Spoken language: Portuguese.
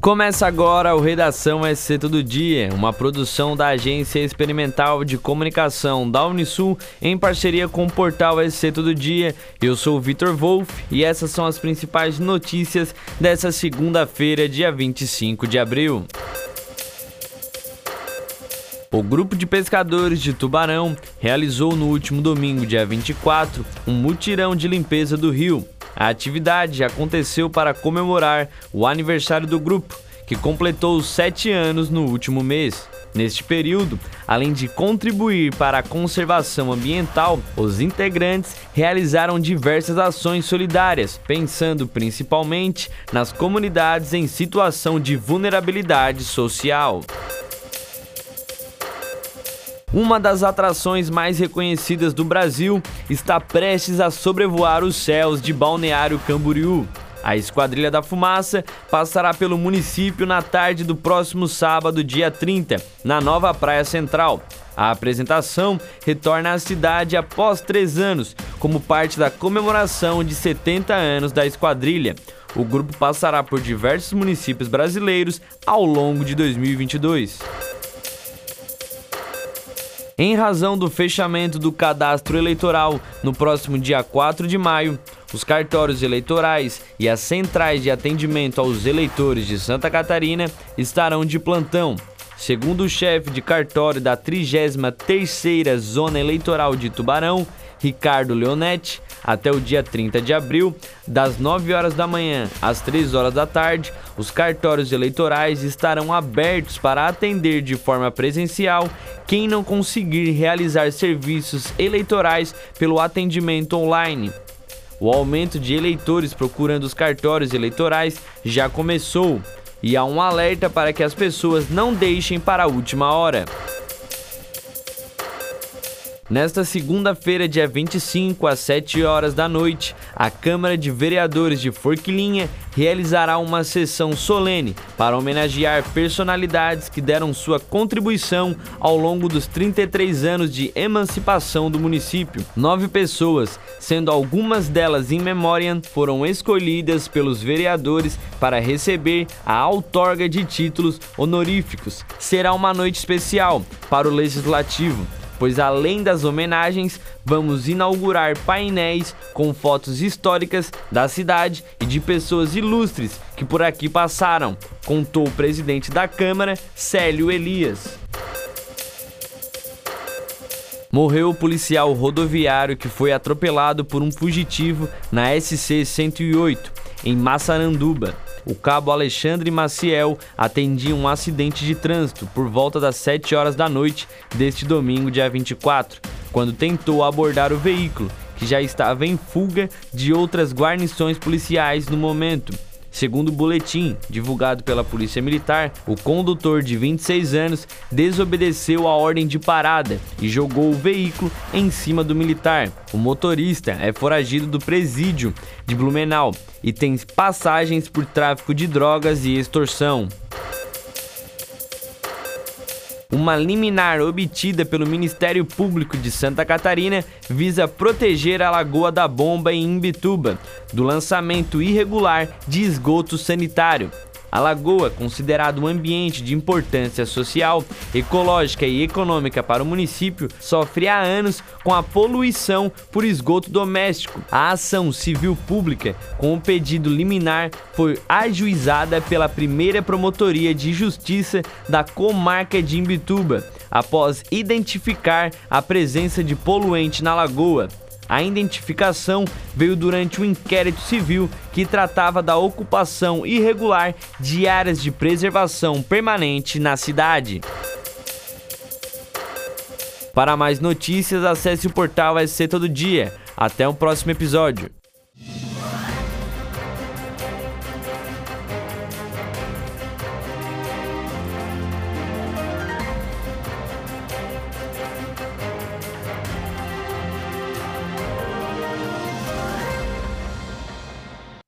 Começa agora o Redação SC Todo Dia, uma produção da Agência Experimental de Comunicação da Unisul em parceria com o portal SC Todo Dia. Eu sou o Vitor Wolff e essas são as principais notícias dessa segunda-feira, dia 25 de abril. O grupo de pescadores de Tubarão realizou no último domingo, dia 24, um mutirão de limpeza do rio. A atividade aconteceu para comemorar o aniversário do grupo, que completou sete anos no último mês. Neste período, além de contribuir para a conservação ambiental, os integrantes realizaram diversas ações solidárias, pensando principalmente nas comunidades em situação de vulnerabilidade social. Uma das atrações mais reconhecidas do Brasil está prestes a sobrevoar os céus de Balneário Camboriú. A Esquadrilha da Fumaça passará pelo município na tarde do próximo sábado, dia 30, na nova Praia Central. A apresentação retorna à cidade após três anos, como parte da comemoração de 70 anos da Esquadrilha. O grupo passará por diversos municípios brasileiros ao longo de 2022. Em razão do fechamento do cadastro eleitoral no próximo dia 4 de maio, os cartórios eleitorais e as centrais de atendimento aos eleitores de Santa Catarina estarão de plantão. Segundo o chefe de cartório da 33ª Zona Eleitoral de Tubarão, Ricardo Leonetti, até o dia 30 de abril, das 9 horas da manhã às 3 horas da tarde, os cartórios eleitorais estarão abertos para atender de forma presencial quem não conseguir realizar serviços eleitorais pelo atendimento online. O aumento de eleitores procurando os cartórios eleitorais já começou e há um alerta para que as pessoas não deixem para a última hora. Nesta segunda-feira, dia 25, às 7 horas da noite, a Câmara de Vereadores de Forquilinha realizará uma sessão solene para homenagear personalidades que deram sua contribuição ao longo dos 33 anos de emancipação do município. Nove pessoas, sendo algumas delas em memória, foram escolhidas pelos vereadores para receber a outorga de títulos honoríficos. Será uma noite especial para o Legislativo pois além das homenagens, vamos inaugurar painéis com fotos históricas da cidade e de pessoas ilustres que por aqui passaram, contou o presidente da Câmara, Célio Elias. Morreu o policial rodoviário que foi atropelado por um fugitivo na SC 108, em Massaranduba o cabo Alexandre Maciel atendia um acidente de trânsito por volta das 7 horas da noite deste domingo, dia 24, quando tentou abordar o veículo, que já estava em fuga de outras guarnições policiais no momento. Segundo o boletim divulgado pela Polícia Militar, o condutor de 26 anos desobedeceu a ordem de parada e jogou o veículo em cima do militar. O motorista é foragido do presídio de Blumenau e tem passagens por tráfico de drogas e extorsão. Uma liminar obtida pelo Ministério Público de Santa Catarina visa proteger a Lagoa da Bomba em Imbituba do lançamento irregular de esgoto sanitário. A lagoa, considerado um ambiente de importância social, ecológica e econômica para o município, sofre há anos com a poluição por esgoto doméstico. A ação civil pública, com o pedido liminar, foi ajuizada pela primeira promotoria de justiça da comarca de Imbituba, após identificar a presença de poluente na lagoa. A identificação veio durante um inquérito civil que tratava da ocupação irregular de áreas de preservação permanente na cidade. Para mais notícias, acesse o portal SC Todo Dia. Até o próximo episódio.